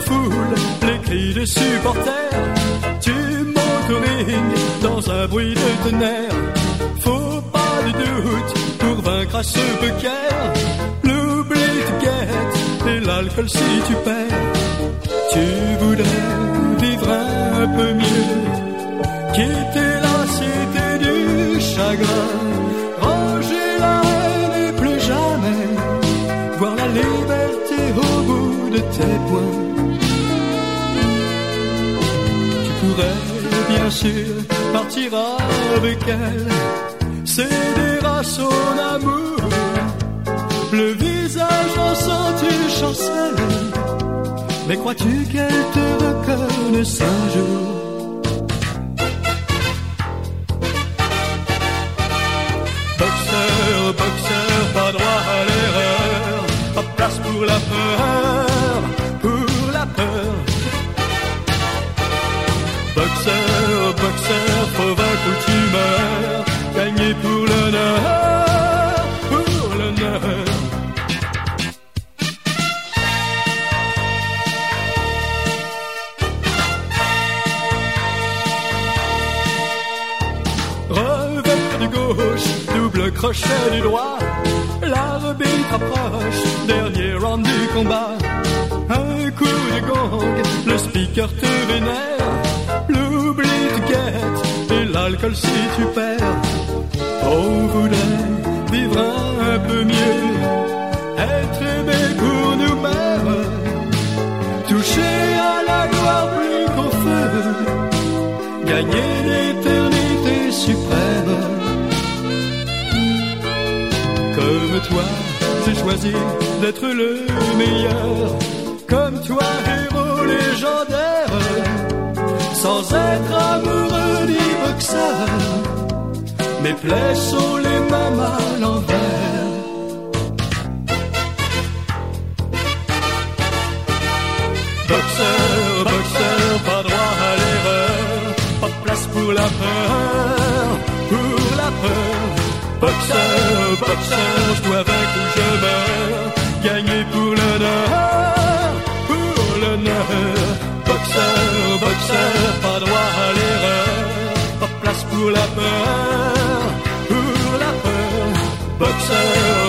foule, les cris des supporters. Tu montes au ring dans un bruit de tonnerre. Faut pas de doute pour vaincre à ce poker. L'oubli te guette et l'alcool si tu perds. Tu voudrais vivre un peu mieux, quitter la cité du chagrin, ranger la haine plus jamais voir la liberté au bout de tes poings. Tu pourrais bien sûr partir avec elle, céder à son amour, le visage en sang tu chancelles. Mais crois-tu qu'elle te reconnaisse un jour? Boxeur, boxeur, pas droit à l'erreur, pas place pour la peur, pour la peur. Boxeur, boxeur, tu meurs, gagner pour l'honneur, pour l'honneur. Revers du gauche, double crochet du droit. L'arbitre approche, dernier round du combat. Un coup de gong, le speaker te vénère. L'alcool si tu perds. On voudrait vivre un peu mieux, être aimé pour nous-mêmes. Toucher à la gloire plus qu'au gagner l'éternité suprême. Comme toi, j'ai choisi d'être le meilleur. Comme toi, héros légendaire. Sans être amoureux Mes plaies sont les mêmes à l'envers. Boxeur, boxeur, pas droit à l'erreur, pas de place pour la peur, pour la peur. Boxeur, boxeur, je dois vaincre ou je pour la peur, pour la peur. Boxeur,